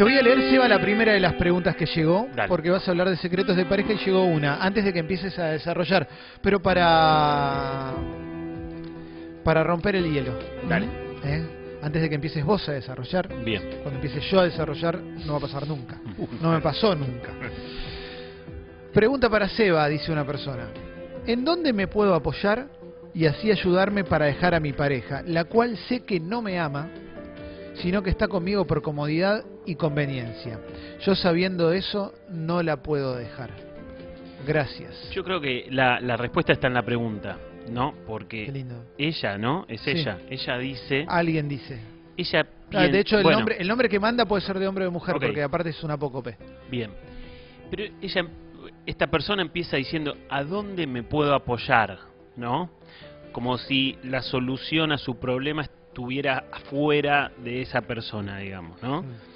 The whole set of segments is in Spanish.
Te voy a leer, Seba, la primera de las preguntas que llegó, Dale. porque vas a hablar de secretos de pareja y llegó una, antes de que empieces a desarrollar, pero para para romper el hielo. Dale. ¿Eh? Antes de que empieces vos a desarrollar, Bien. cuando empiece yo a desarrollar, no va a pasar nunca. No me pasó nunca. Pregunta para Seba, dice una persona. ¿En dónde me puedo apoyar y así ayudarme para dejar a mi pareja, la cual sé que no me ama, sino que está conmigo por comodidad y conveniencia? Yo sabiendo eso, no la puedo dejar. Gracias. Yo creo que la, la respuesta está en la pregunta, ¿no? Porque lindo. ella, ¿no? Es Sí. ella. Ella dice... Alguien dice. Ella Ah, de hecho, el, bueno, nombre, el nombre que manda puede ser de hombre o de mujer, porque aparte es un apócope. Bien. Pero ella, esta persona empieza diciendo, ¿a dónde me puedo apoyar? ¿No? Como si la solución a su problema estuviera afuera de esa persona, digamos, ¿no? Mm.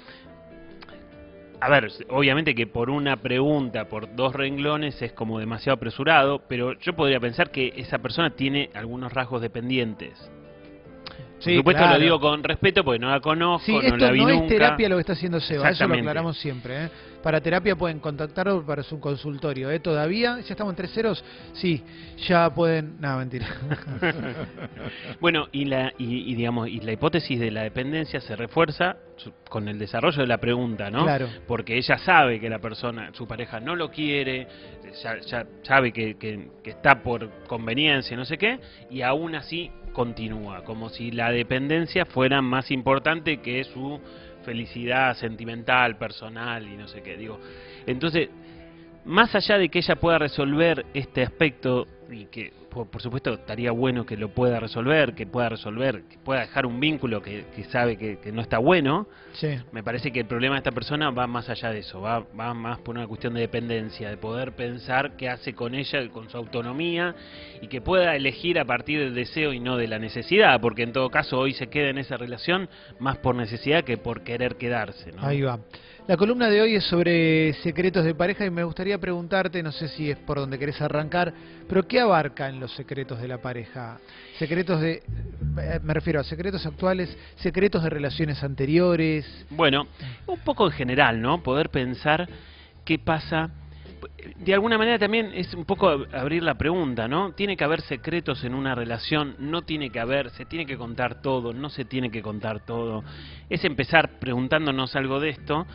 A ver, obviamente que por una pregunta, por dos renglones, es como demasiado apresurado, pero yo podría pensar que esa persona tiene algunos rasgos dependientes. Por Sí, supuesto claro. lo digo con respeto porque no la conozco, Sí, no esto la vi no es terapia lo que está haciendo Seba, eso lo aclaramos siempre. ¿eh? Para terapia pueden contactarlo para su consultorio. ¿eh? Todavía, ya estamos en tres ceros, sí, ya pueden... No, mentira. Bueno, y la, y, y, digamos, y la hipótesis de la dependencia se refuerza con el desarrollo de la pregunta, ¿no? Claro. Porque ella sabe que la persona, su pareja no lo quiere, ya, ya sabe que, que- que está por conveniencia, no sé qué, y aún así continúa, como si la dependencia fuera más importante que su felicidad sentimental, personal y no sé qué. Digo, entonces, más allá de que ella pueda resolver este aspecto y que por, por supuesto estaría bueno que lo pueda resolver, que pueda resolver, que pueda dejar un vínculo que, que sabe que, que no está bueno, Sí. me parece que el problema de esta persona va más allá de eso, va, va más por una cuestión de dependencia, de poder pensar qué hace con ella, con su autonomía y que pueda elegir a partir del deseo y no de la necesidad, porque en todo caso hoy se queda en esa relación más por necesidad que por querer quedarse. ¿no? Ahí va. La columna de hoy es sobre secretos de pareja y me gustaría preguntarte, no sé si es por donde querés arrancar, pero ¿qué abarcan los secretos de la pareja? Secretos de, eh, me refiero a secretos actuales, secretos de relaciones anteriores. Bueno, un poco en general, ¿no? Poder pensar qué pasa. De alguna manera también es un poco ab- abrir la pregunta, ¿no? Tiene que haber secretos en una relación, no tiene que haber, se tiene que contar todo, no se tiene que contar todo. Es empezar preguntándonos algo de esto,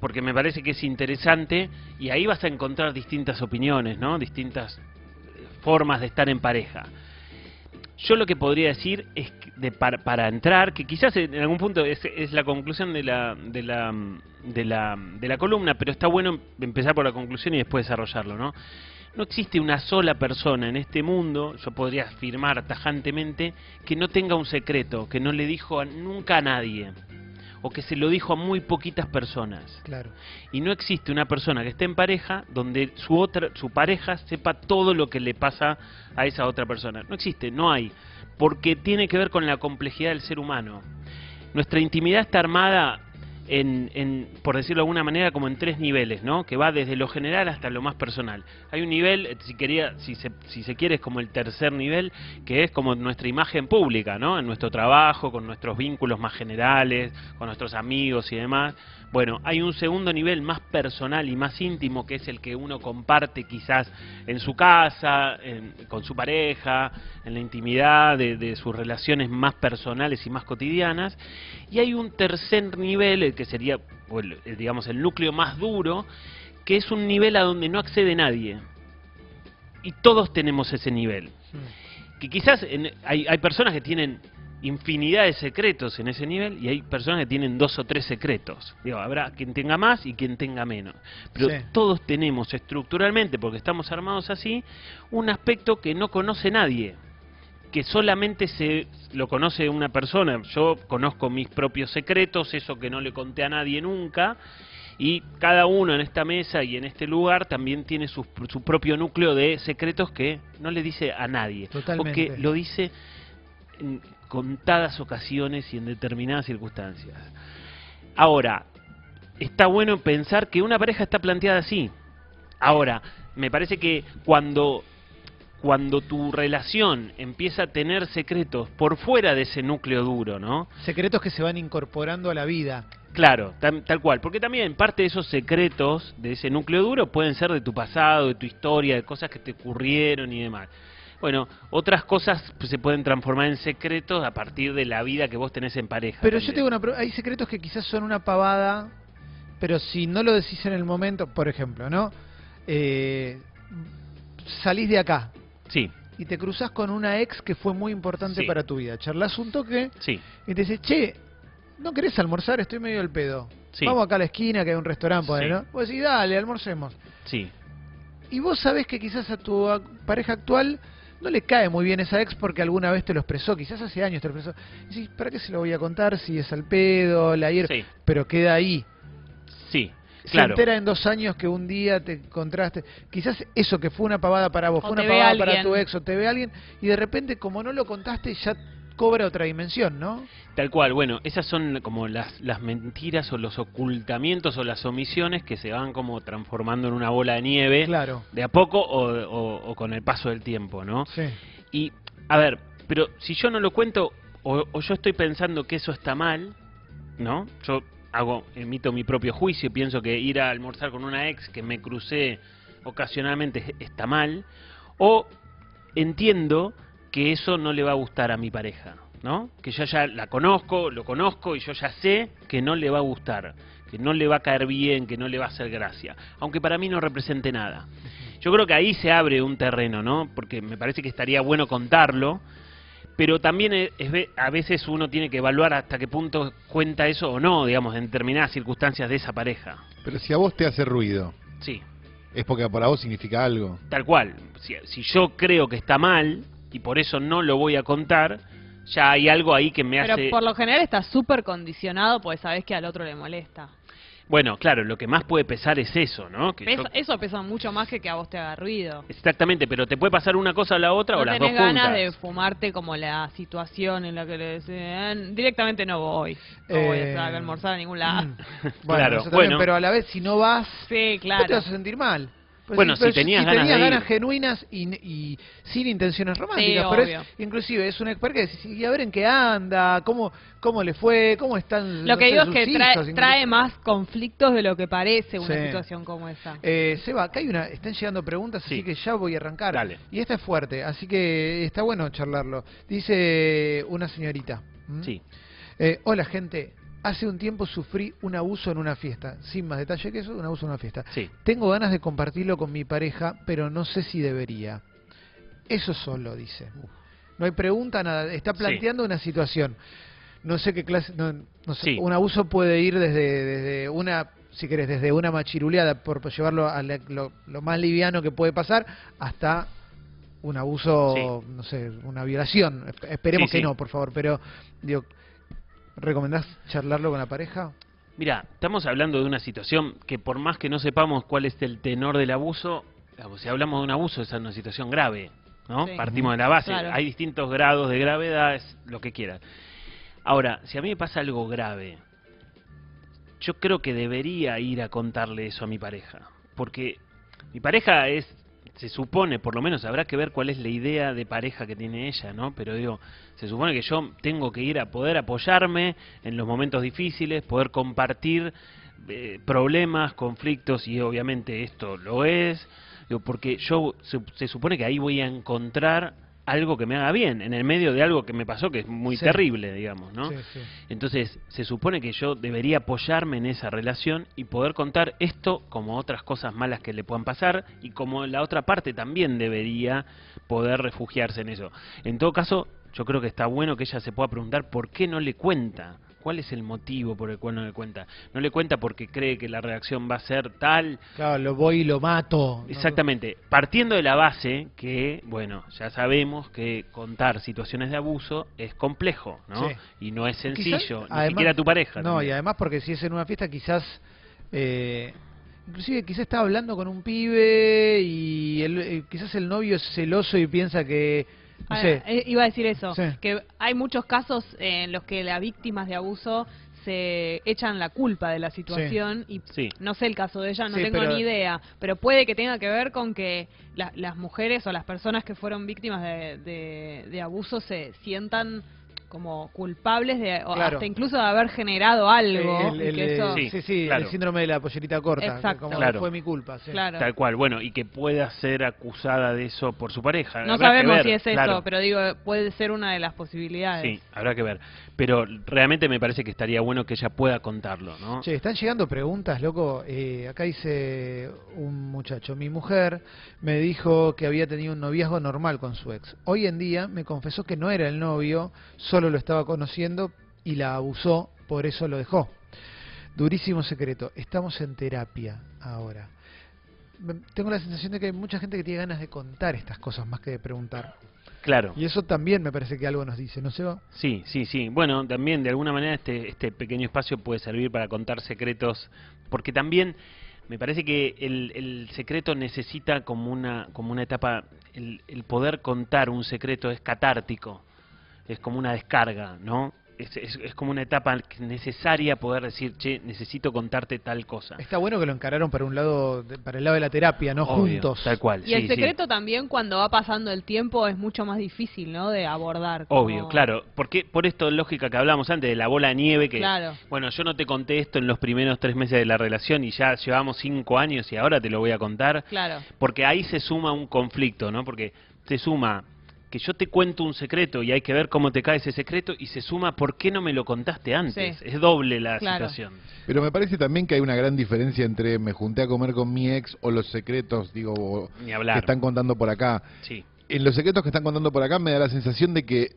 porque me parece que es interesante y ahí vas a encontrar distintas opiniones, ¿no? Distintas eh, formas de estar en pareja. Yo lo que podría decir es de, para, para entrar, que quizás en algún punto es, es la conclusión de la, de, la, de, la, de la columna, pero está bueno empezar por la conclusión y después desarrollarlo, ¿no? No existe una sola persona en este mundo, yo podría afirmar tajantemente, que no tenga un secreto, que no le dijo a- nunca a nadie, o que se lo dijo a muy poquitas personas. Claro. Y no existe una persona que esté en pareja donde su otra su pareja sepa todo lo que le pasa a esa otra persona. No existe, no hay, porque tiene que ver con la complejidad del ser humano. Nuestra intimidad está armada en, en, por decirlo de alguna manera, como en tres niveles, ¿no? Que va desde lo general hasta lo más personal. Hay un nivel, eh, si quería, si se, si se quiere, es como el tercer nivel, que es como nuestra imagen pública, ¿no? En nuestro trabajo, con nuestros vínculos más generales, con nuestros amigos y demás. Bueno, hay un segundo nivel más personal y más íntimo, que es el que uno comparte quizás en su casa, en- con su pareja, en la intimidad de, de sus relaciones más personales y más cotidianas. Y hay un tercer nivel, el que sería, el, digamos, el núcleo más duro, que es un nivel a donde no accede nadie. Y todos tenemos ese nivel. Que quizás en- hay, hay personas que tienen infinidad de secretos en ese nivel y hay personas que tienen dos o tres secretos. Digo, habrá quien tenga más y quien tenga menos. Pero Sí. todos tenemos estructuralmente, porque estamos armados así, un aspecto que no conoce nadie que solamente se lo conoce una persona. Yo conozco mis propios secretos, eso que no le conté a nadie nunca, y cada uno en esta mesa y en este lugar también tiene su, su propio núcleo de secretos que no le dice a nadie, Totalmente. o que lo dice en contadas ocasiones y en determinadas circunstancias. Ahora, está bueno pensar que una pareja está planteada así. Ahora, me parece que cuando cuando tu relación empieza a tener secretos por fuera de ese núcleo duro, ¿no? Secretos que se van incorporando a la vida. Claro, tal, tal cual, porque también parte de esos secretos de ese núcleo duro pueden ser de tu pasado, de tu historia, de cosas que te ocurrieron y demás. Bueno, otras cosas se pueden transformar en secretos a partir de la vida que vos tenés en pareja. Pero yo tengo una pro- hay secretos que quizás son una pavada, pero si no lo decís en el momento, por ejemplo, ¿no? Eh, salís de acá Sí, y te cruzás con una ex que fue muy importante Sí. para tu vida. Charlas un toque sí, y te dice, che, ¿no querés almorzar? Estoy medio al pedo. Sí. Vamos acá a la esquina que hay un restaurante, Sí. ¿no? Vos decís, dale, almorcemos. sí, Y vos sabés que quizás a tu pareja actual no le cae muy bien esa ex porque alguna vez te lo expresó, quizás hace años te lo expresó. Y decís, ¿para qué se lo voy a contar si es al pedo, la hierba? sí, Pero queda ahí. sí, Se claro. entera en dos años que un día te encontraste. Quizás eso que fue una pavada para vos, O fue una pavada para tu ex o te ve alguien y de repente, como no lo contaste, ya cobra otra dimensión, ¿no? Tal cual, bueno, esas son como las, las mentiras o los ocultamientos o las omisiones que se van como transformando en una bola de nieve Claro. de a poco o, o- o con el paso del tiempo, ¿no? Sí. Y, a ver, pero si yo no lo cuento o, o yo estoy pensando que eso está mal, ¿no? Yo hago, emito mi propio juicio pienso que ir a almorzar con una ex que me crucé ocasionalmente está mal, o entiendo que eso no le va a gustar a mi pareja, ¿no? Que yo ya la conozco, lo conozco y yo ya sé que no le va a gustar, que no le va a caer bien, que no le va a hacer gracia, aunque para mí no represente nada. Yo creo que ahí se abre un terreno, ¿no? Porque me parece que estaría bueno contarlo, pero también es, es ve- a veces uno tiene que evaluar hasta qué punto cuenta eso o no, digamos, en determinadas circunstancias de esa pareja. Pero si a vos te hace ruido, Sí, es porque para vos significa algo. tal cual. Si, si yo creo que está mal y por eso no lo voy a contar, ya hay algo ahí que me Pero hace... por lo general está súper condicionado porque sabés que al otro le molesta. Bueno, claro, lo que más puede pesar es eso, ¿no? Que yo- Eso pesa mucho más que que a vos te haga ruido. Exactamente, pero te puede pasar una cosa o la otra No o las dos ganas juntas. de fumarte como la situación en la que le decían, directamente no voy. No voy Eh, a almorzar a ningún lado. Mm. Bueno, Claro, también, bueno. pero a la vez, si no vas, Sí, vos te claro. vas a sentir mal. Pues Bueno, si tenías ganas de ir. genuinas y, y sin intenciones románticas. Sí, pero obvio. es, inclusive es una experta que decís, y a ver en qué anda, cómo, cómo le fue, cómo están Lo que digo es que hijos, trae, trae más conflictos de lo que parece una Sí. situación como esa. Eh, Seba, acá hay una, están llegando preguntas, Sí. así que ya voy a arrancar. Dale. Y esta es fuerte, así que está bueno charlarlo. Dice una señorita. Sí, Eh, hola gente, hace un tiempo sufrí un abuso en una fiesta. Sin más detalle que eso, un abuso en una fiesta. sí, Tengo ganas de compartirlo con mi pareja, pero no sé si debería. Eso solo, dice. No hay pregunta, nada. Está Sí. planteando una situación. No sé qué clase... No, no sé, Sí. Un abuso puede ir desde, desde una, si querés, desde una machiruleada, por llevarlo a la- lo, lo más liviano que puede pasar, hasta un abuso, no sé, una violación. Esp- Esperemos Sí, que sí. no, por favor. Pero, digo, ¿recomendás charlarlo con la pareja? Mira, estamos hablando de una situación que por más que no sepamos cuál es el tenor del abuso, si hablamos de un abuso, esa es una situación grave, ¿no? Sí. Partimos de la base. Claro. Hay distintos grados de gravedad, es lo que quieran. Ahora, si a mí me pasa algo grave, yo creo que debería ir a contarle eso a mi pareja. Porque mi pareja es, se supone, por lo menos habrá que ver cuál es la idea de pareja que tiene ella, ¿no? Pero digo, se supone que yo tengo que ir a poder apoyarme en los momentos difíciles, poder compartir eh, problemas, conflictos, y obviamente esto lo es, digo, porque yo se, se supone que ahí voy a encontrar algo que me haga bien, en el medio de algo que me pasó que es muy Sí. terrible, digamos, ¿no? Sí, sí. Entonces, se supone que yo debería apoyarme en esa relación y poder contar esto como otras cosas malas que le puedan pasar y como la otra parte también debería poder refugiarse en eso. En todo caso, yo creo que está bueno que ella se pueda preguntar por qué no le cuenta. ¿Cuál es el motivo por el cual no le cuenta? No le cuenta porque cree que la reacción va a ser tal, Claro, lo voy y lo mato. Exactamente. Partiendo de la base que, bueno, ya sabemos que contar situaciones de abuso es complejo, ¿no? Sí. Y no es Quizás, sencillo, ni además- siquiera tu pareja. No, también. y además porque si es en una fiesta quizás... Eh, inclusive quizás está hablando con un pibe y el- eh, quizás el novio es celoso y piensa que No Ah, sé. eh, iba a decir eso, Sí. que hay muchos casos en los que las víctimas de abuso se echan la culpa de la situación y Sí. no sé el caso de ella, no Sí, tengo pero- ni idea, pero puede que tenga que ver con que la- las mujeres o las personas que fueron víctimas de, de- de abuso se sientan como culpables de o Claro. hasta incluso de haber generado algo El- y el- que eso sí, Sí, sí, claro. el síndrome de la pollerita corta. Exacto. Como Claro. fue mi culpa. sí. claro Tal cual, bueno, y que pueda ser acusada de eso por su pareja. no Habrá que sabemos ver, si es eso pero digo puede ser una de las posibilidades Sí, habrá que ver. Pero realmente me parece que estaría bueno que ella pueda contarlo, ¿no? Che, están llegando preguntas, loco. Eh, acá dice un muchacho, mi mujer me dijo que había tenido un noviazgo normal con su ex. Hoy en día me confesó que no era el novio, solo lo estaba conociendo y la abusó, por eso lo dejó. Durísimo secreto. Estamos en terapia ahora. Tengo la sensación de que hay mucha gente que tiene ganas de contar estas cosas más que de preguntar. Claro. Y eso también me parece que algo nos dice, ¿no se va? Sí, sí, sí. Bueno, también de alguna manera este, este pequeño espacio puede servir para contar secretos, porque también me parece que el, el secreto necesita como una, como una etapa, el, el poder contar un secreto es catártico, es como una descarga, ¿no? Es, es, es como una etapa necesaria poder decir, che, necesito contarte tal cosa. Está bueno que lo encararon para un lado, de- para el lado de la terapia, no Obvio, juntos. Tal cual. Y el sí. secreto también cuando va pasando el tiempo es mucho más difícil, ¿no? De abordar. como- Obvio, claro. Porque por esto lógica que hablamos antes de la bola de nieve que Claro. bueno, yo no te conté esto en los primeros tres meses de la relación y ya llevamos cinco años y ahora te lo voy a contar. Claro. Porque ahí se suma un conflicto, ¿no? Porque se suma que yo te cuento un secreto y hay que ver cómo te cae ese secreto y se suma por qué no me lo contaste antes. Sí. Es doble la Claro. situación. Pero me parece también que hay una gran diferencia entre me junté a comer con mi ex o los secretos, digo, o- Ni que hablar. están contando por acá. Sí. En los secretos que están contando por acá me da la sensación de que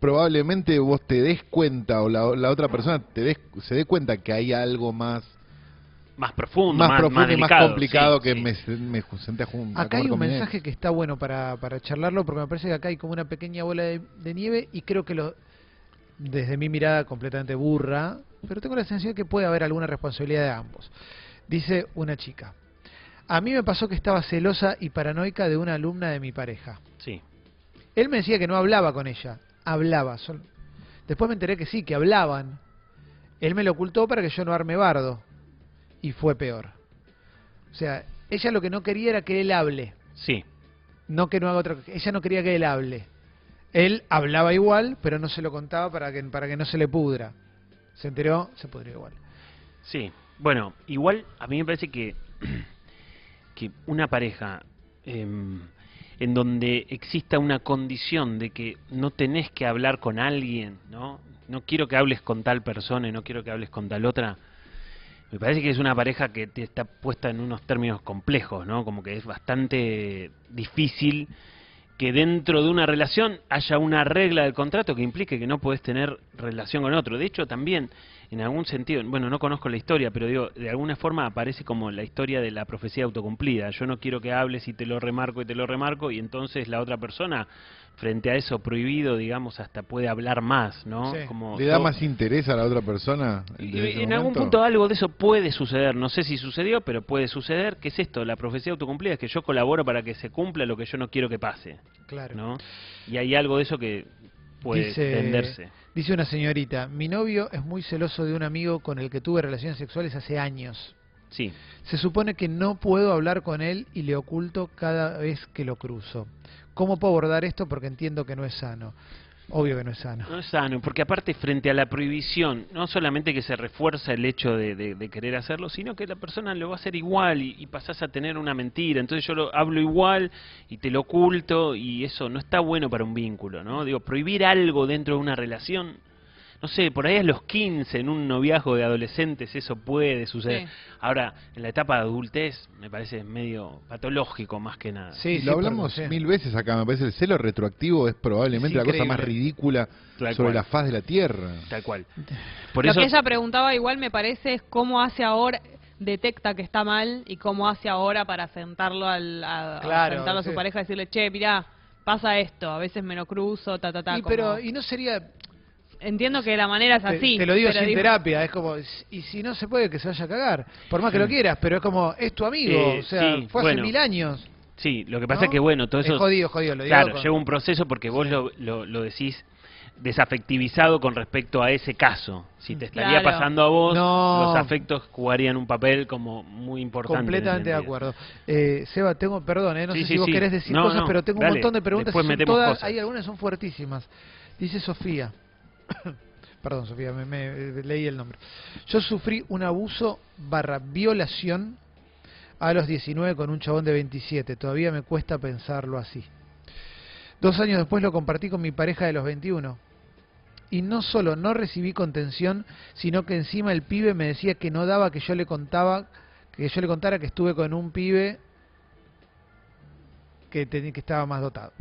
probablemente vos te des cuenta o la, la otra persona te des, se dé cuenta que hay algo más Más profundo, más, más, profundo y más delicado, complicado sí, que sí. me, me senté a, Acá hay un mensaje que está bueno para, para charlarlo, porque me parece que acá hay como una pequeña bola de, de nieve y creo que lo, desde mi mirada completamente burra, pero tengo la sensación de que puede haber alguna responsabilidad de ambos. Dice una chica, a mí me pasó que estaba celosa y paranoica de una alumna de mi pareja. Sí. Él me decía que no hablaba con ella, hablaba. sol- Después me enteré que sí, que hablaban. Él me lo ocultó para que yo no arme bardo. Y fue peor. O sea, ella lo que no quería era que él hable. Sí. No que no haga otra Ella no quería que él hable. Él hablaba igual, pero no se lo contaba para que, para que no se le pudra. Se enteró, se pudrió igual. Sí, bueno, igual a mí me parece que, que una pareja em, en donde exista una condición de que no tenés que hablar con alguien, ¿no? No quiero que hables con tal persona y no quiero que hables con tal otra. Me parece que es una pareja que está puesta en unos términos complejos, ¿no? Como que es bastante difícil que dentro de una relación haya una regla del contrato que implique que no puedes tener relación con otro. De hecho, también, en algún sentido, bueno, no conozco la historia, pero digo, de alguna forma aparece como la historia de la profecía autocumplida. Yo no quiero que hables y te lo remarco y te lo remarco, y entonces la otra persona, frente a eso prohibido, digamos, hasta puede hablar más, ¿no? Sí. Como ¿Le da más interés a la otra persona? y en algún punto algo de eso puede suceder, no sé si sucedió, pero puede suceder. ¿Qué es esto? La profecía autocumplida es que yo colaboro para que se cumpla lo que yo no quiero que pase, Claro. ¿no? Y hay algo de eso que puede Dice- tenderse. Dice una señorita, mi novio es muy celoso de un amigo con el que tuve relaciones sexuales hace años. Sí, Se supone que no puedo hablar con él y le oculto cada vez que lo cruzo. ¿Cómo puedo abordar esto? Porque entiendo que no es sano. Obvio que no es sano. no es sano, porque aparte frente a la prohibición, no solamente que se refuerza el hecho de, de- querer hacerlo, sino que la persona lo va a hacer igual y, y pasás a tener una mentira. Entonces yo lo hablo igual y te lo oculto y eso no está bueno para un vínculo, ¿no? Digo, prohibir algo dentro de una relación, no sé, por ahí a los 15 en un noviazgo de adolescentes eso puede suceder. Sí. Ahora, en la etapa de adultez me parece medio patológico más que nada. Sí, lo hablamos mil veces acá, me parece el celo retroactivo es probablemente Es la cosa más ridícula Tal sobre cual. la faz de la tierra. Tal cual. Por Lo eso que ella preguntaba igual me parece es cómo hace ahora detecta que está mal y cómo hace ahora para sentarlo al, a, sentarlo a su sí. pareja y decirle, che, mirá, pasa esto, a veces me lo cruzo, ta, ta, ta. Y, como- pero, y no sería... Entiendo que la manera es así. te lo digo pero sin digo- terapia, es como, y si no se puede, que se vaya a cagar. Por más que lo quieras, pero es como, es tu amigo, Eh, o sea, sí, fue hace bueno. mil años. Sí, lo que pasa ¿No? es que, bueno, todo Es eso... jodido, jodido, lo digo Claro, con- lleva un proceso porque vos lo, lo, lo decís desafectivizado con respecto a ese caso. Si te estaría Claro. pasando a vos, No. los afectos jugarían un papel como muy importante. Completamente de acuerdo. Eh, Seba, tengo, perdón, eh, no Sí, sé sí, si vos sí. querés decir No, cosas, no, pero tengo un montón de preguntas. y son metemos todas- cosas. hay algunas son fuertísimas. Dice Sofía. perdón, Sofía, me, me- leí el nombre. Yo sufrí un abuso barra violación a los 19 con un chabón de 27. Todavía me cuesta pensarlo así. Dos años después lo compartí con mi pareja de los 21. Y no solo no recibí contención, sino que encima el pibe me decía que no daba que yo le contaba, que yo le contara que estuve con un pibe que, tenía, que estaba más dotado.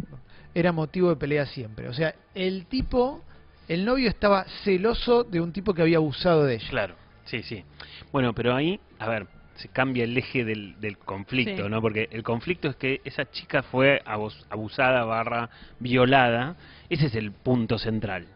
Era motivo de pelea siempre. O sea, el tipo, el novio estaba celoso de un tipo que había abusado de ella. Claro, sí, sí. Bueno, pero ahí, a ver, se cambia el eje del, del conflicto, Sí. ¿no? Porque el conflicto es que esa chica fue abus- abusada barra violada. Ese es el punto central.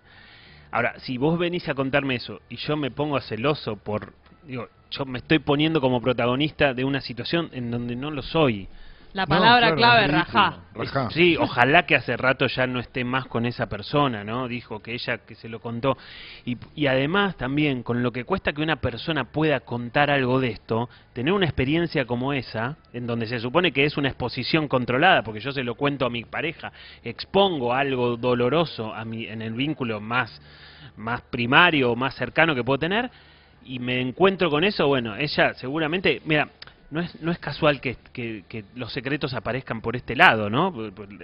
Ahora, si vos venís a contarme eso y yo me pongo celoso por... Digo, yo me estoy poniendo como protagonista de una situación en donde no lo soy. La No, palabra claro, clave, rajá. Rajá. Sí, ojalá que hace rato ya no esté más con esa persona, ¿no? Dijo que ella que se lo contó. Y, y además también, con lo que cuesta que una persona pueda contar algo de esto, tener una experiencia como esa, en donde se supone que es una exposición controlada, porque yo se lo cuento a mi pareja, expongo algo doloroso a mi, en el vínculo más, más primario, más cercano que puedo tener, y me encuentro con eso, bueno, ella seguramente, mira, no es, no es casual que, que- que los secretos aparezcan por este lado, ¿no?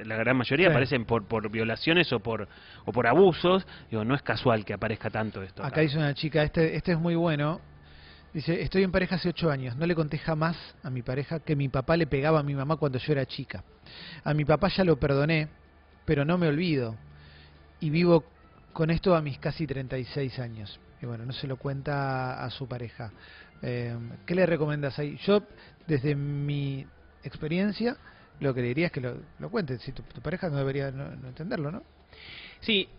La gran mayoría Sí. aparecen por, por violaciones o por, o por abusos. Digo, no es casual que aparezca tanto esto. Acá dice una chica, este, este es muy bueno. Dice, estoy en pareja hace ocho años. No le conté jamás a mi pareja que mi papá le pegaba a mi mamá cuando yo era chica. A mi papá ya lo perdoné, pero no me olvido. Y vivo con esto a mis casi 36 años. Y bueno, no se lo cuenta a su pareja. Eh, ¿Qué le recomiendas ahí? Yo, desde mi experiencia, lo que le diría es que lo, lo cuente. Si tu, tu pareja no debería no- no entenderlo, ¿no? Sí,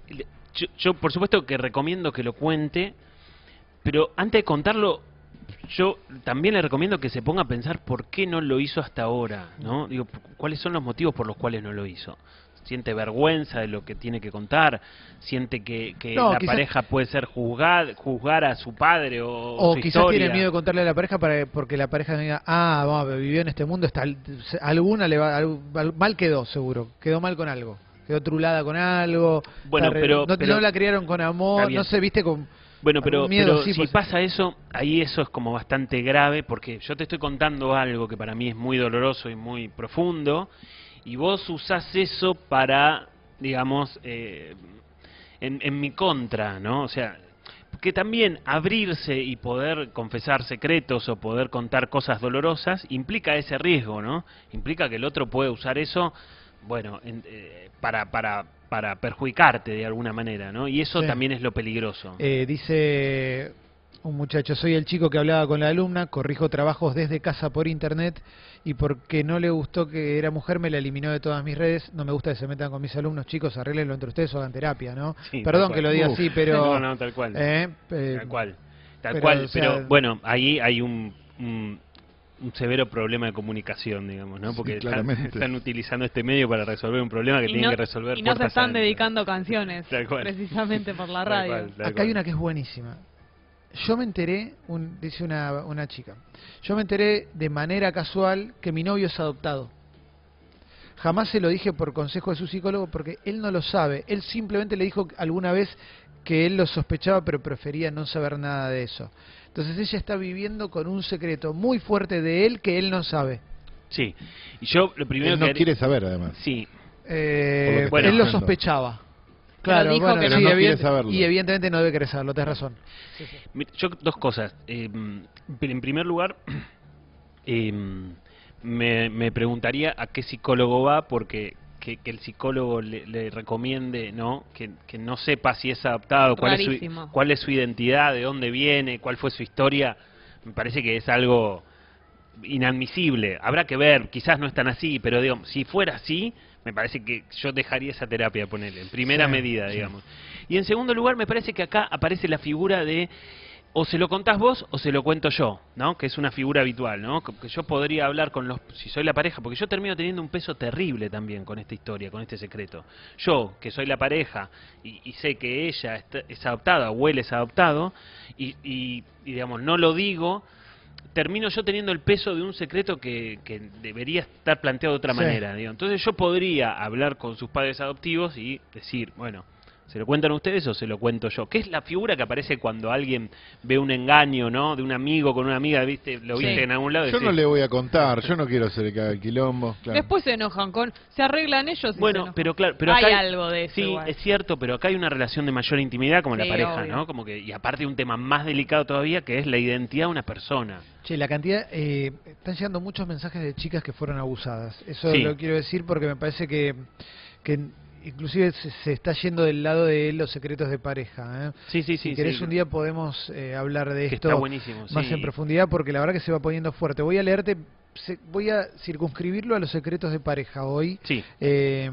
yo, yo por supuesto que recomiendo que lo cuente, pero antes de contarlo, yo también le recomiendo que se ponga a pensar por qué no lo hizo hasta ahora, ¿no? Digo, cu- ¿cuáles son los motivos por los cuales no lo hizo? ¿Siente vergüenza de lo que tiene que contar? ¿Siente que, que No, la quizás- pareja puede ser juzgada, juzgar a su padre o, O su quizás historia? tiene miedo de contarle a la pareja para porque la pareja diga, ah, vamos, vivió en este mundo, está, alguna le va, al- al- mal quedó seguro, quedó mal con algo, quedó trulada con algo, Bueno, re- pero- no, pero- no la criaron con amor, no se viste con... Bueno, pero, miedo, pero sí, si pues- pasa eso, ahí eso es como bastante grave, porque yo te estoy contando algo que para mí es muy doloroso y muy profundo, y vos usás eso para, digamos, eh, en, en mi contra, ¿no? O sea, que también abrirse y poder confesar secretos o poder contar cosas dolorosas implica ese riesgo, ¿no? Implica que el otro puede usar eso, bueno, en- eh, para, para, para perjudicarte de alguna manera, ¿no? Y eso Sí. también es lo peligroso. Eh, dice un muchacho, soy el chico que hablaba con la alumna, corrijo trabajos desde casa por internet y porque no le gustó que era mujer me la eliminó de todas mis redes, no me gusta que se metan con mis alumnos, chicos, arreglenlo entre ustedes o hagan terapia, ¿no? Sí, Perdón que lo diga Uf. así, pero... No, no, tal cual. eh, eh, Tal cual. Tal pero, cual. o sea- pero bueno, ahí hay un, un, un severo problema de comunicación, digamos, ¿no? Sí, Porque están, claramente. están utilizando este medio para resolver un problema que Y tienen no, que resolver y no se están adentro. dedicando canciones, precisamente por la Tal radio. cual, tal Acá cual. hay una que es buenísima. Yo me enteré, un- dice una, una chica, yo me enteré de manera casual que mi novio es adoptado. Jamás se lo dije por consejo de su psicólogo porque él no lo sabe. Él simplemente le dijo alguna vez que él lo sospechaba pero prefería no saber nada de eso. Entonces ella está viviendo con un secreto muy fuerte de él que él no sabe. Sí. Y yo lo primero Él no que... quiere saber, además. Sí. Eh, lo Bueno, él lo sospechaba. Claro, dijo bueno, que sí, no quiere evidente- saberlo. y evidentemente no debe querer saberlo, tenés razón. Mi- Yo dos cosas. Eh, en primer lugar, eh, me, me preguntaría a qué psicólogo va porque que, que el psicólogo le, le recomiende, ¿no? Que, que no sepa si es adaptado, cuál es, su, cuál es su identidad, de dónde viene, cuál fue su historia. Me parece que es algo inadmisible. Habrá que ver, quizás no es tan así, pero digo, si fuera así, me parece que yo dejaría esa terapia, ponerle, en primera Sí, medida, sí. digamos. Y en segundo lugar, me parece que acá aparece la figura de o se lo contás vos o se lo cuento yo, ¿no? Que es una figura habitual, ¿no? Que que yo podría hablar con los, si soy la pareja, porque yo termino teniendo un peso terrible también con esta historia, con este secreto. Yo, que soy la pareja y, y sé que ella está- es adoptada o él es adoptado, y, y- y, digamos, no lo digo, termino yo teniendo el peso de un secreto que, que debería estar planteado de otra Sí. manera. digo. Entonces yo podría hablar con sus padres adoptivos y decir, bueno, ¿se lo cuentan ustedes o se lo cuento yo? Que es la figura que aparece cuando alguien ve un engaño, ¿no? De un amigo con una amiga, ¿viste? Lo Sí. viste en algún lado. y Yo no le voy a contar, yo no quiero ser el que haga el quilombo. claro. Después se enojan con... Se arreglan ellos y se Bueno, pero claro, pero hay acá algo de eso Sí, igual. es cierto, pero acá hay una relación de mayor intimidad como la Sí, pareja, obvio. ¿no? Como que y aparte un tema más delicado todavía que es la identidad de una persona. Che, la cantidad, eh, están llegando muchos mensajes de chicas que fueron abusadas. Eso Sí. lo quiero decir porque me parece que, que inclusive se, se está yendo del lado de los secretos de pareja. ¿eh? Sí, sí, si sí. querés sí. un día podemos eh, hablar de que esto está buenísimo. más sí. en profundidad porque la verdad que se va poniendo fuerte. Voy a leerte, se- voy a circunscribirlo a los secretos de pareja hoy. Sí. Eh,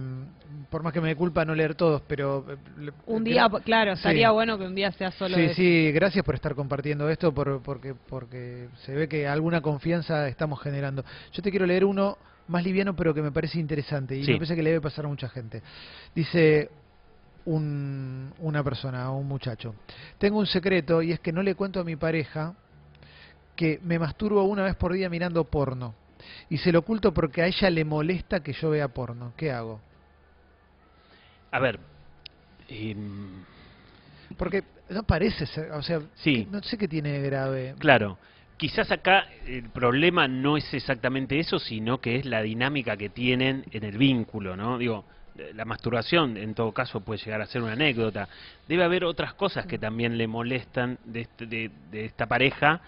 por más que me dé culpa no leer todos, pero... eh, Un día, gra- claro, Sí. estaría bueno que un día sea solo Sí, de- sí, gracias por estar compartiendo esto, por, porque, porque se ve que alguna confianza estamos generando. Yo te quiero leer uno más liviano, pero que me parece interesante y Sí. me parece que le debe pasar a mucha gente. Dice un- una persona, un muchacho, tengo un secreto y es que no le cuento a mi pareja que me masturbo una vez por día mirando porno. Y se lo oculto porque a ella le molesta que yo vea porno. ¿Qué hago? A ver. em, Porque no parece ser, o sea, Sí. no sé qué tiene de grave. Claro, quizás acá el problema no es exactamente eso, sino que es la dinámica que tienen en el vínculo, ¿no? Digo, la masturbación en todo caso puede llegar a ser una anécdota. Debe haber otras cosas que también le molestan de, este- de esta pareja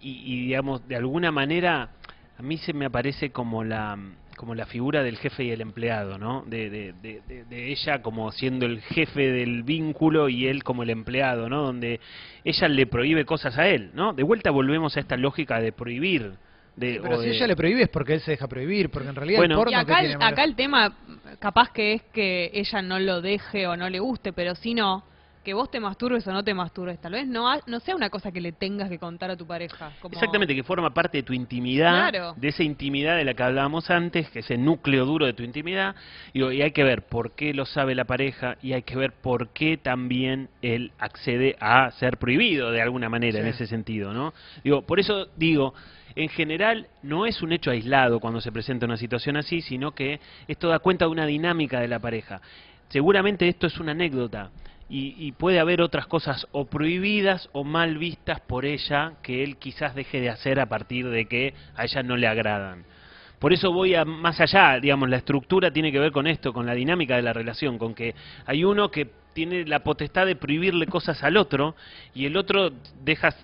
y, y, digamos, de alguna manera a mí se me aparece como la como la figura del jefe y el empleado, ¿no? De, de, de, de- de ella como siendo el jefe del vínculo y él como el empleado, ¿no? Donde ella le prohíbe cosas a él, ¿no? De vuelta volvemos a esta lógica de prohibir. De, Pero o si de- ella le prohíbe es porque él se deja prohibir, porque en realidad Bueno. el porno Y que acá, tiene acá el tema, capaz que es que ella no lo deje o no le guste, pero si no, que vos te masturbes o no te masturbes, tal vez no, ha- no sea una cosa que le tengas que contar a tu pareja. como- Exactamente, que forma parte de tu intimidad, Claro. de esa intimidad de la que hablábamos antes, que es el núcleo duro de tu intimidad, Digo, y hay que ver por qué lo sabe la pareja y hay que ver por qué también él accede a ser prohibido de alguna manera en ese sentido, ¿no? Digo, por eso digo, en general no es un hecho aislado cuando se presenta una situación así, sino que esto da cuenta de una dinámica de la pareja. Seguramente esto es una anécdota y, y puede haber otras cosas o prohibidas o mal vistas por ella que él quizás deje de hacer a partir de que a ella no le agradan. Por eso voy a más allá, digamos, la estructura tiene que ver con esto, con la dinámica de la relación, con que hay uno que tiene la potestad de prohibirle cosas al otro y el otro deja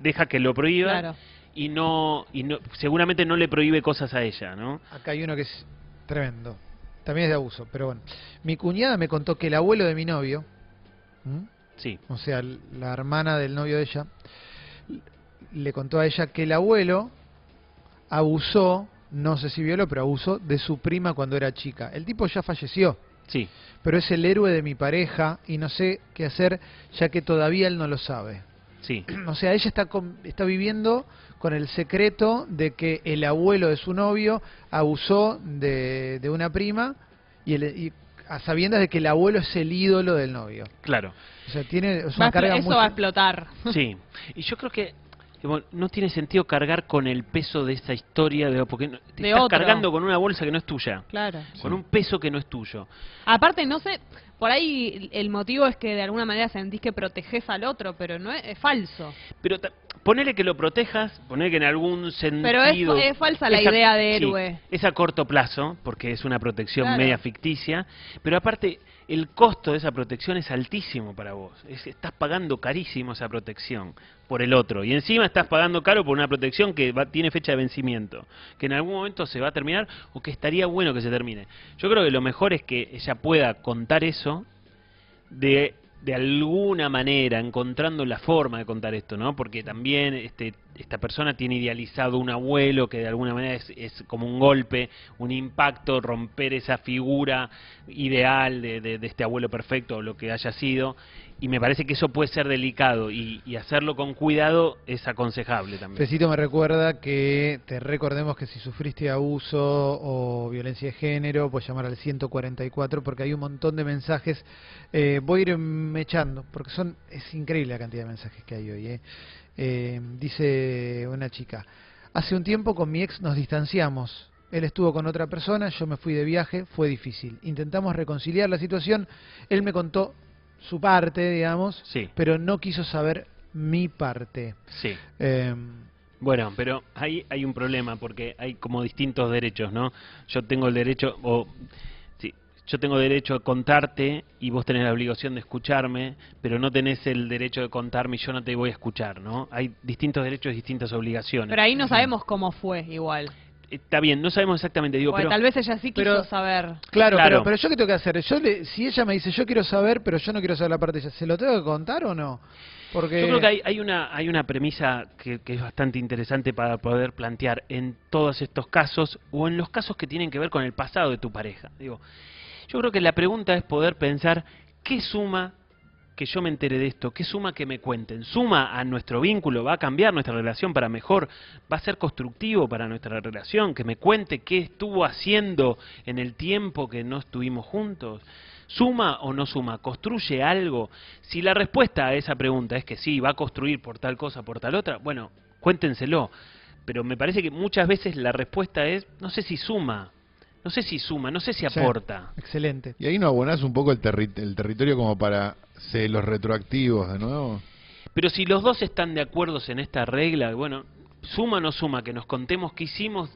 deja que lo prohíba Claro. y no y no seguramente no le prohíbe cosas a ella, ¿no? Acá hay uno que es tremendo. También es de abuso, pero bueno. Mi cuñada me contó que el abuelo de mi novio, ¿m? Sí, o sea, la hermana del novio de ella, le contó a ella que el abuelo abusó, no sé si violó, pero abusó de su prima cuando era chica. El tipo ya falleció, sí. pero es el héroe de mi pareja y no sé qué hacer ya que todavía él no lo sabe. Sí, O sea, ella está, con- está viviendo con el secreto de que el abuelo de su novio abusó de, de una prima y, el- y a sabiendas de que el abuelo es el ídolo del novio. claro. O sea, tiene es una carga eso muy... va a explotar. Sí, y yo creo que no tiene sentido cargar con el peso de esta historia, de, porque te De estás otro. cargando con una bolsa que no es tuya, Claro. con un peso que no es tuyo. Aparte, no sé, por ahí el motivo es que de alguna manera sentís que proteges al otro, pero no es, es falso. Pero ponele que lo protejas, ponele que en algún sentido... Pero es- es falsa la idea de sí, héroe. es a corto plazo, porque es una protección Claro. media ficticia, pero aparte el costo de esa protección es altísimo para vos. Es- estás pagando carísimo esa protección por el otro. Y encima estás pagando caro por una protección que va- tiene fecha de vencimiento, que en algún momento se va a terminar o que estaría bueno que se termine. Yo creo que lo mejor es que ella pueda contar eso de, de alguna manera, encontrando la forma de contar esto, ¿no? Porque también este, esta persona tiene idealizado un abuelo que de alguna manera es, es como un golpe, un impacto, romper esa figura ideal de, de- de este abuelo perfecto o lo que haya sido. y me parece que eso puede ser delicado y, hacerlo con cuidado es aconsejable también. Fecito me recuerda que te recordemos que si sufriste abuso o violencia de género, puedes llamar al 144 porque hay un montón de mensajes. Eh, voy a ir echando porque son es increíble la cantidad de mensajes que hay hoy. eh. Eh, dice una chica, hace un tiempo con mi ex nos distanciamos. Él estuvo con otra persona, yo me fui de viaje, fue difícil. Intentamos reconciliar la situación, él me contó su parte, digamos, Sí, pero no quiso saber mi parte. sí. Eh, Bueno, pero ahí hay un problema porque hay como distintos derechos, ¿no? Yo tengo el derecho, o yo tengo derecho a contarte y vos tenés la obligación de escucharme, pero no tenés el derecho de contarme y yo no te voy a escuchar, ¿no? Hay distintos derechos y distintas obligaciones. Pero ahí no sabemos cómo fue igual. Está bien, no sabemos exactamente, digo, pero tal vez ella sí quiso pero- saber. Claro, Claro. Pero, pero yo qué tengo que hacer. Yo le, si ella me dice, yo quiero saber, pero yo no quiero saber la parte de ella, ¿se lo tengo que contar o no? Porque Yo creo que hay, hay una hay una premisa que, que es bastante interesante para poder plantear en todos estos casos o en los casos que tienen que ver con el pasado de tu pareja. Digo, yo creo que la pregunta es poder pensar qué suma que yo me entere de esto, qué suma que me cuenten, suma a nuestro vínculo, va a cambiar nuestra relación para mejor, va a ser constructivo para nuestra relación, que me cuente qué estuvo haciendo en el tiempo que no estuvimos juntos. ¿Suma o no suma? ¿Construye algo? Si la respuesta a esa pregunta es que sí, va a construir por tal cosa, por tal otra, bueno, cuéntenselo. Pero me parece que muchas veces la respuesta es, no sé si suma, no sé si suma, no sé si Sí. aporta. Excelente. Y ahí no abonás un poco el, terri- el territorio como para ser los retroactivos de nuevo. Pero si los dos están de acuerdo en esta regla, bueno, suma o no suma, que nos contemos qué hicimos,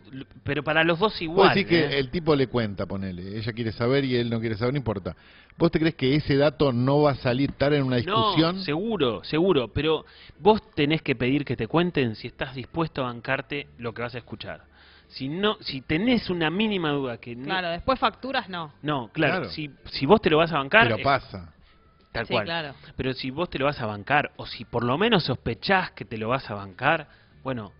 pero para los dos igual. decís que ¿eh? el tipo le cuenta, ponele. Ella quiere saber y él no quiere saber, no importa. ¿Vos te crees que ese dato no va a salir estar en una discusión? No, seguro, seguro, pero vos tenés que pedir que te cuenten si estás dispuesto a bancarte lo que vas a escuchar. Si no, si tenés una mínima duda que no, Claro, después facturas no. no, claro, Claro. Si, si vos te lo vas a bancar, Pero pasa. tal sí, cual. claro. Pero si vos te lo vas a bancar, o si por lo menos sospechás que te lo vas a bancar, bueno,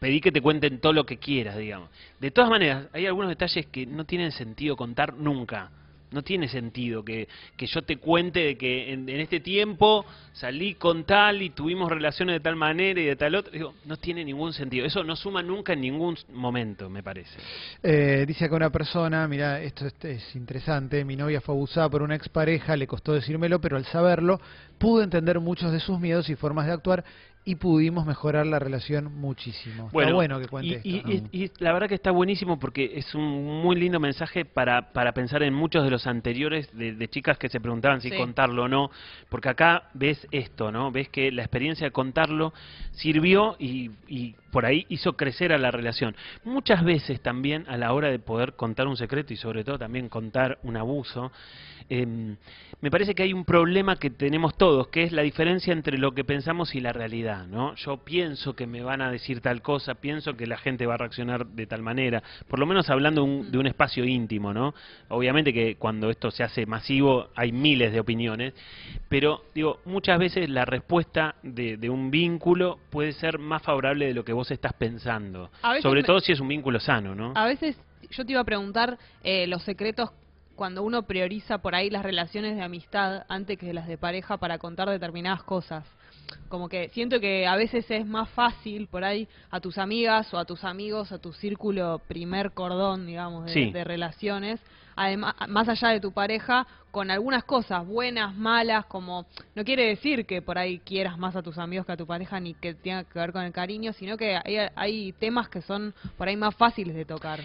pedí que te cuenten todo lo que quieras, digamos. De todas maneras, hay algunos detalles que no tienen sentido contar nunca. No tiene sentido que, que yo te cuente de que en, este tiempo salí con tal y tuvimos relaciones de tal manera y de tal otra. Digo, no tiene ningún sentido. Eso no suma nunca en ningún momento, me parece. Eh, dice acá una persona, mira, esto es, es interesante, mi novia fue abusada por una expareja, le costó decírmelo, pero al saberlo pude entender muchos de sus miedos y formas de actuar y pudimos mejorar la relación muchísimo. Está bueno que cuente y, esto. y- ¿no? y- y la verdad que está buenísimo porque es un muy lindo mensaje para, para pensar en muchos de los anteriores de, de chicas que se preguntaban si Sí. contarlo o no, porque acá ves esto, ¿no? Ves que la experiencia de contarlo sirvió y, y por ahí hizo crecer a la relación. Muchas veces también a la hora de poder contar un secreto y sobre todo también contar un abuso, em, me parece que hay un problema que tenemos todos, que es la diferencia entre lo que pensamos y la realidad, ¿no? Yo pienso que me van a decir tal cosa, pienso que la gente va a reaccionar de tal manera, por lo menos hablando de un, de un espacio íntimo, ¿no? Obviamente que cuando esto se hace masivo hay miles de opiniones, pero digo, muchas veces la respuesta de, de un vínculo puede ser más favorable de lo que vos estás pensando, sobre me- todo si es un vínculo sano, ¿no? A veces yo te iba a preguntar eh, los secretos cuando uno prioriza por ahí las relaciones de amistad antes que las de pareja para contar determinadas cosas. Como que siento que a veces es más fácil por ahí a tus amigas o a tus amigos, a tu círculo primer cordón, digamos, de, Sí. de relaciones, además más allá de tu pareja, con algunas cosas buenas, malas, como no quiere decir que por ahí quieras más a tus amigos que a tu pareja ni que tenga que ver con el cariño, sino que hay, hay temas que son por ahí más fáciles de tocar.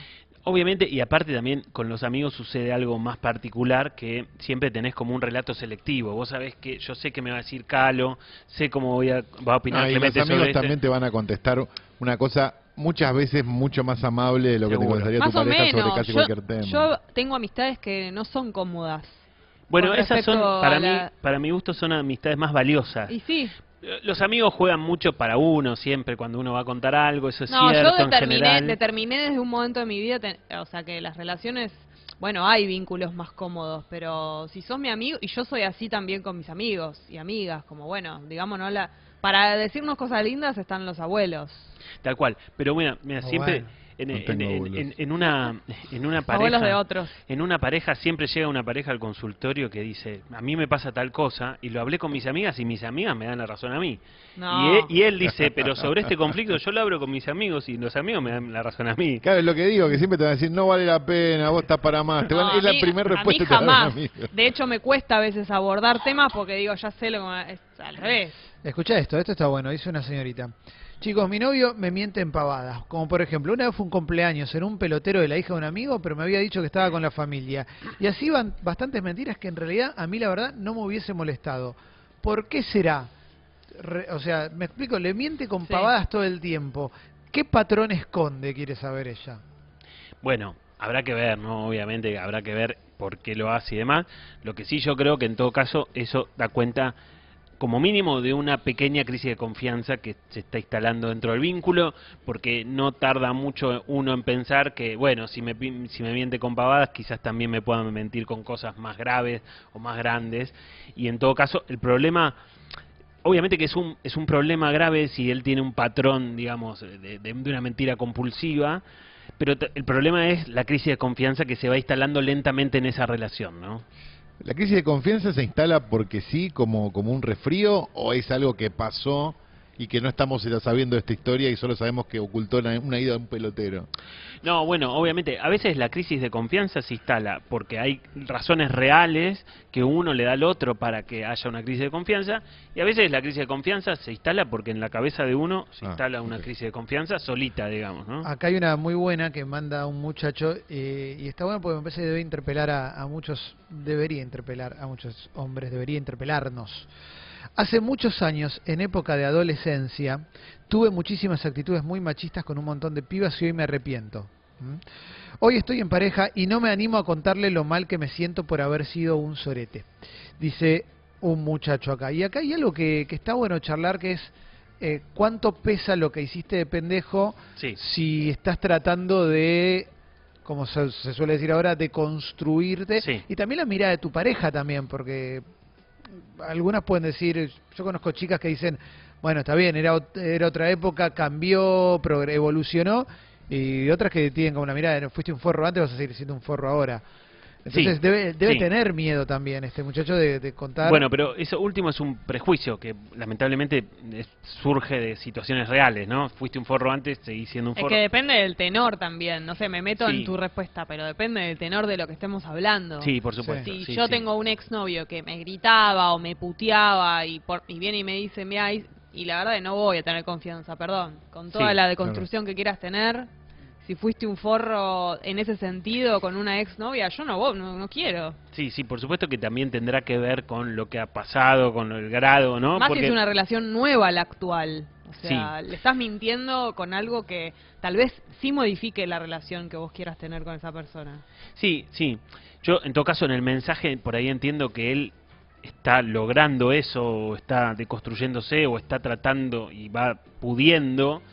Obviamente, y aparte también con los amigos sucede algo más particular que siempre tenés como un relato selectivo. Vos sabés que yo sé que me va a decir Calo, sé cómo voy a, va a opinar No, y los amigos sobre este- también te van a contestar una cosa muchas veces mucho más amable de lo que te Seguro. contestaría Más tu pareja sobre menos. casi Yo, cualquier tema. yo tengo amistades que no son cómodas. Bueno, esas son, para a mí, la- para mi gusto, son amistades más valiosas. Y sí, Los amigos juegan mucho para uno siempre, cuando uno va a contar algo, eso es no, cierto yo en determiné, general. determiné desde un momento de mi vida, ten- o sea, que las relaciones, bueno, hay vínculos más cómodos, pero si sos mi amigo, y yo soy así también con mis amigos y amigas, como bueno, digamos, no la, para decirnos cosas lindas están los abuelos. Tal cual. Pero mira, mira Oh, siempre bueno. En, en- una en una Abuelos de pareja otros. en una pareja siempre llega una pareja al consultorio que dice a mí me pasa tal cosa y lo hablé con mis amigas y mis amigas me dan la razón a mí No. y, él, y él dice pero sobre este conflicto yo lo hablo con mis amigos y los amigos me dan la razón a mí Claro, es lo que digo, que siempre te van a decir, no vale la pena, vos estás para más. Te van- No, es a la primera a mí respuesta que te dan. De hecho, me cuesta a veces abordar temas porque digo, ya sé lo que es al revés. Escucha esto, esto está bueno, dice una señorita. Chicos, mi novio me miente en pavadas. Como por ejemplo, una vez fue un cumpleaños en un pelotero de la hija de un amigo, pero me había dicho que estaba con la familia. Y así van bastantes mentiras que en realidad a mí la verdad no me hubiese molestado. ¿Por qué será? Re- o sea, me explico, le miente con Sí. pavadas todo el tiempo. ¿Qué patrón esconde, quiere saber ella? Bueno, habrá que ver, ¿no? Obviamente habrá que ver por qué lo hace y demás. Lo que sí yo creo que en todo caso eso da cuenta como mínimo de una pequeña crisis de confianza que se está instalando dentro del vínculo, porque no tarda mucho uno en pensar que, bueno, si me, si me miente con pavadas, quizás también me puedan mentir con cosas más graves o más grandes. Y en todo caso, el problema obviamente que es un, es un problema grave si él tiene un patrón, digamos, de, de- una mentira compulsiva, pero el problema es la crisis de confianza que se va instalando lentamente en esa relación, ¿no? ¿La crisis de confianza se instala porque sí, como, como un resfrío, o es algo que pasó y que no estamos ya sabiendo de esta historia y solo sabemos que ocultó una, una ida a un pelotero? No, bueno, obviamente, a veces la crisis de confianza se instala porque hay razones reales que uno le da al otro para que haya una crisis de confianza, y a veces la crisis de confianza se instala porque en la cabeza de uno se Ah, instala una crisis de confianza solita, digamos, ¿no? Acá hay una muy buena que manda un muchacho eh, y está bueno porque me parece que debe interpelar a, a muchos, debería interpelar a muchos hombres, debería interpelarnos. Hace muchos años, en época de adolescencia, tuve muchísimas actitudes muy machistas con un montón de pibas y hoy me arrepiento. ¿Mm? Hoy estoy en pareja y no me animo a contarle lo mal que me siento por haber sido un sorete. Dice un muchacho acá. Y acá hay algo que, que está bueno charlar que es eh, cuánto pesa lo que hiciste de pendejo Sí. si estás tratando de, como se, se suele decir ahora, de construirte. Sí. Y también la mirada de tu pareja también, porque algunas pueden decir, yo conozco chicas que dicen, bueno, está bien, era, era otra época, cambió, evolucionó, y otras que tienen como una mirada, fuiste un forro antes, vas a seguir siendo un forro ahora. Entonces Sí, debe, debe sí. tener miedo también este muchacho de, de contar. Bueno, pero eso último es un prejuicio que lamentablemente es- surge de situaciones reales, ¿no? Fuiste un forro antes, seguís siendo un Es forro. que depende del tenor también. No sé, me meto Sí. en tu respuesta, pero depende del tenor de lo que estemos hablando. Sí, por supuesto. Si sí, yo sí. tengo un exnovio que me gritaba o me puteaba y, por, y viene y me dice, mira, y, y la verdad que no voy a tener confianza, perdón. Con toda Sí, la deconstrucción que quieras tener, si fuiste un forro en ese sentido con una exnovia, yo no, no, no quiero. Sí, sí, por supuesto que también tendrá que ver con lo que ha pasado, con el grado, ¿no? Más si Porque es una relación nueva la actual. O sea, le estás mintiendo con algo que tal vez sí modifique la relación que vos quieras tener con esa persona. Sí, sí. Yo, en todo caso, en el mensaje, por ahí entiendo que él está logrando eso, o está deconstruyéndose, o está tratando y va pudiendo.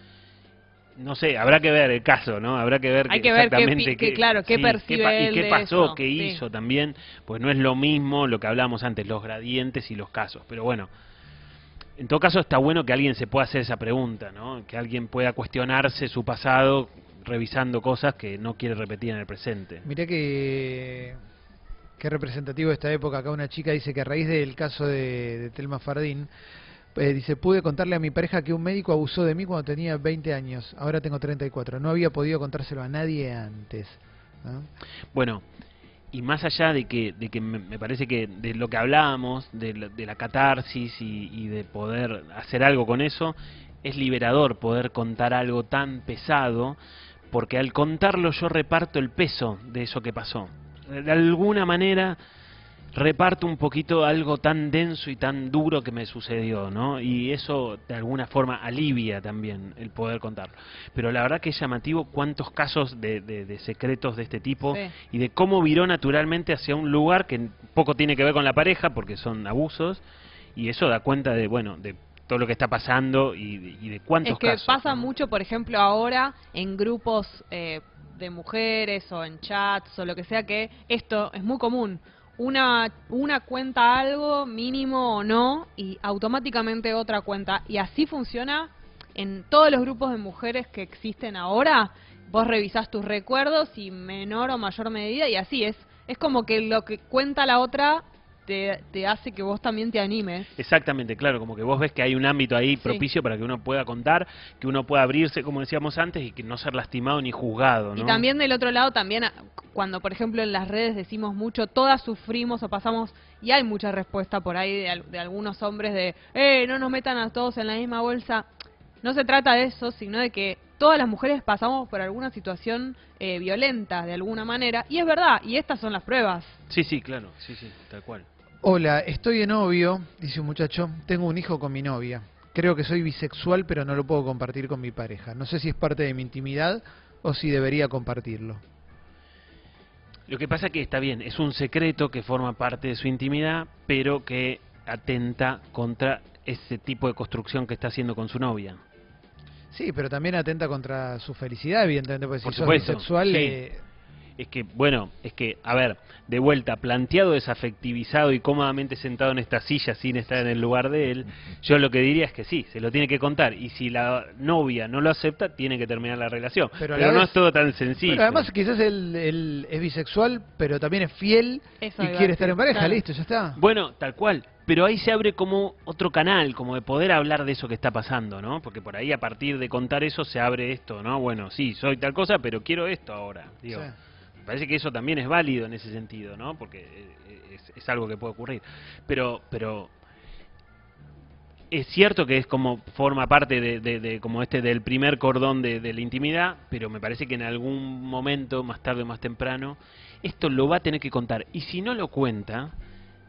No sé, habrá que ver el caso, ¿no? Habrá que ver Hay que que ver qué exactamente qué- claro, qué percibe él y qué de pasó, eso, qué sí. hizo también, pues no es lo mismo lo que hablábamos antes, los gradientes y los casos. Pero bueno, en todo caso está bueno que alguien se pueda hacer esa pregunta, ¿no? Que alguien pueda cuestionarse su pasado revisando cosas que no quiere repetir en el presente. Mirá que qué representativo de esta época. Acá una chica dice que a raíz del caso de, de Telma Fardín, eh, dice, pude contarle a mi pareja que un médico abusó de mí cuando tenía 20 años. Ahora tengo 34. No había podido contárselo a nadie antes. ¿no? Bueno, y más allá de que, de que me, me parece que de lo que hablábamos, de la, de la catarsis y, y de poder hacer algo con eso, es liberador poder contar algo tan pesado, porque al contarlo yo reparto el peso de eso que pasó. De alguna manera reparto un poquito algo tan denso y tan duro que me sucedió, ¿no? Y eso de alguna forma alivia también el poder contarlo. Pero la verdad que es llamativo cuántos casos de, de- de secretos de este tipo Sí. y de cómo viró naturalmente hacia un lugar que poco tiene que ver con la pareja porque son abusos y eso da cuenta de, bueno, de todo lo que está pasando y, de- y de cuántos Es que casos. pasa ¿no? mucho, por ejemplo, ahora en grupos eh, de mujeres o en chats o lo que sea, que esto es muy común. Una, una cuenta algo, mínimo o no, y automáticamente otra cuenta. Y así funciona en todos los grupos de mujeres que existen ahora, vos revisás tus recuerdos y menor o mayor medida y así es. Es como que lo que cuenta la otra te, te hace que vos también te animes. Exactamente, claro, como que vos ves que hay un ámbito ahí Sí. propicio para que uno pueda contar, que uno pueda abrirse, como decíamos antes, y que no ser lastimado ni juzgado, ¿no? Y también del otro lado, también a- cuando por ejemplo en las redes decimos mucho, todas sufrimos o pasamos, y hay mucha respuesta por ahí de, de algunos hombres de, eh, no nos metan a todos en la misma bolsa. No se trata de eso, sino de que todas las mujeres pasamos por alguna situación eh, violenta de alguna manera, y es verdad, y estas son las pruebas. Sí, sí, claro, sí, sí, tal cual. Hola, estoy de novio, dice un muchacho. Tengo un hijo con mi novia. Creo que soy bisexual, pero no lo puedo compartir con mi pareja. No sé si es parte de mi intimidad o si debería compartirlo. Lo que pasa que está bien, es un secreto que forma parte de su intimidad, pero que atenta contra ese tipo de construcción que está haciendo con su novia. Sí, pero también atenta contra su felicidad, evidentemente, porque Por si sos supuesto, bisexual... sí. eh, Es que, bueno, es que, a ver, de vuelta, planteado, desafectivizado y cómodamente sentado en esta silla sin estar en el lugar de él, yo lo que diría es que sí, se lo tiene que contar. Y si la novia no lo acepta, tiene que terminar la relación. Pero Pero, a la no vez- es todo tan sencillo. Pero además quizás él, él es bisexual, pero también es fiel Eso y quiere estar en pareja, claro. listo, ya está. Bueno, tal cual. Pero ahí se abre como otro canal, como de poder hablar de eso que está pasando, ¿no? Porque por ahí a partir de contar eso se abre esto, ¿no? Bueno, sí, soy tal cosa, pero quiero esto ahora. Digo, Sí. Parece que eso también es válido en ese sentido, ¿no? Porque eh, es, es algo que puede ocurrir. Pero, pero es cierto que es como forma parte de- de como este del primer cordón de, de la intimidad, pero me parece que en algún momento, más tarde o más temprano, esto lo va a tener que contar. Y si no lo cuenta,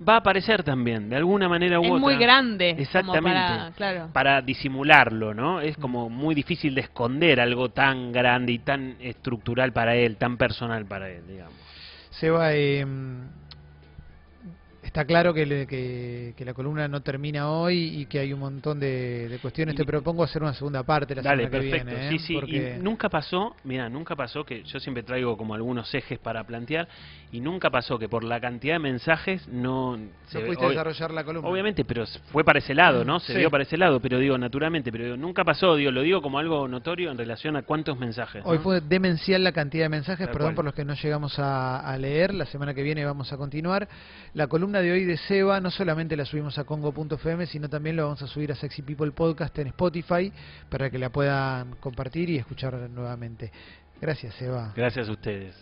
va a aparecer también, de alguna manera u Es otra. muy grande. como Exactamente. para- claro. Para disimularlo, ¿no? Es como muy difícil de esconder algo tan grande y tan estructural para él, tan personal para él, digamos. Seba, eh, está claro que, le- que, que la columna no termina hoy y que hay un montón de, de cuestiones. Y- Te propongo hacer una segunda parte la Dale, semana que perfecto. viene. ¿eh? Sí, sí, Porque- y nunca pasó, mira, nunca pasó que yo siempre traigo como algunos ejes para plantear y nunca pasó que por la cantidad de mensajes no no se pudiste ob- desarrollar la columna. Obviamente, pero fue para ese lado, ¿no? Se Sí. dio para ese lado, pero digo, naturalmente, pero digo, nunca pasó, digo, lo digo como algo notorio en relación a cuántos mensajes. Hoy ¿no? fue demencial la cantidad de mensajes, Tal perdón cual. por los que no llegamos a, a leer. La semana que viene vamos a continuar. La columna de hoy de Seba no solamente la subimos a Congo.fm, sino también lo vamos a subir a Sexy People Podcast en Spotify para que la puedan compartir y escuchar nuevamente. Gracias, Seba. Gracias a ustedes.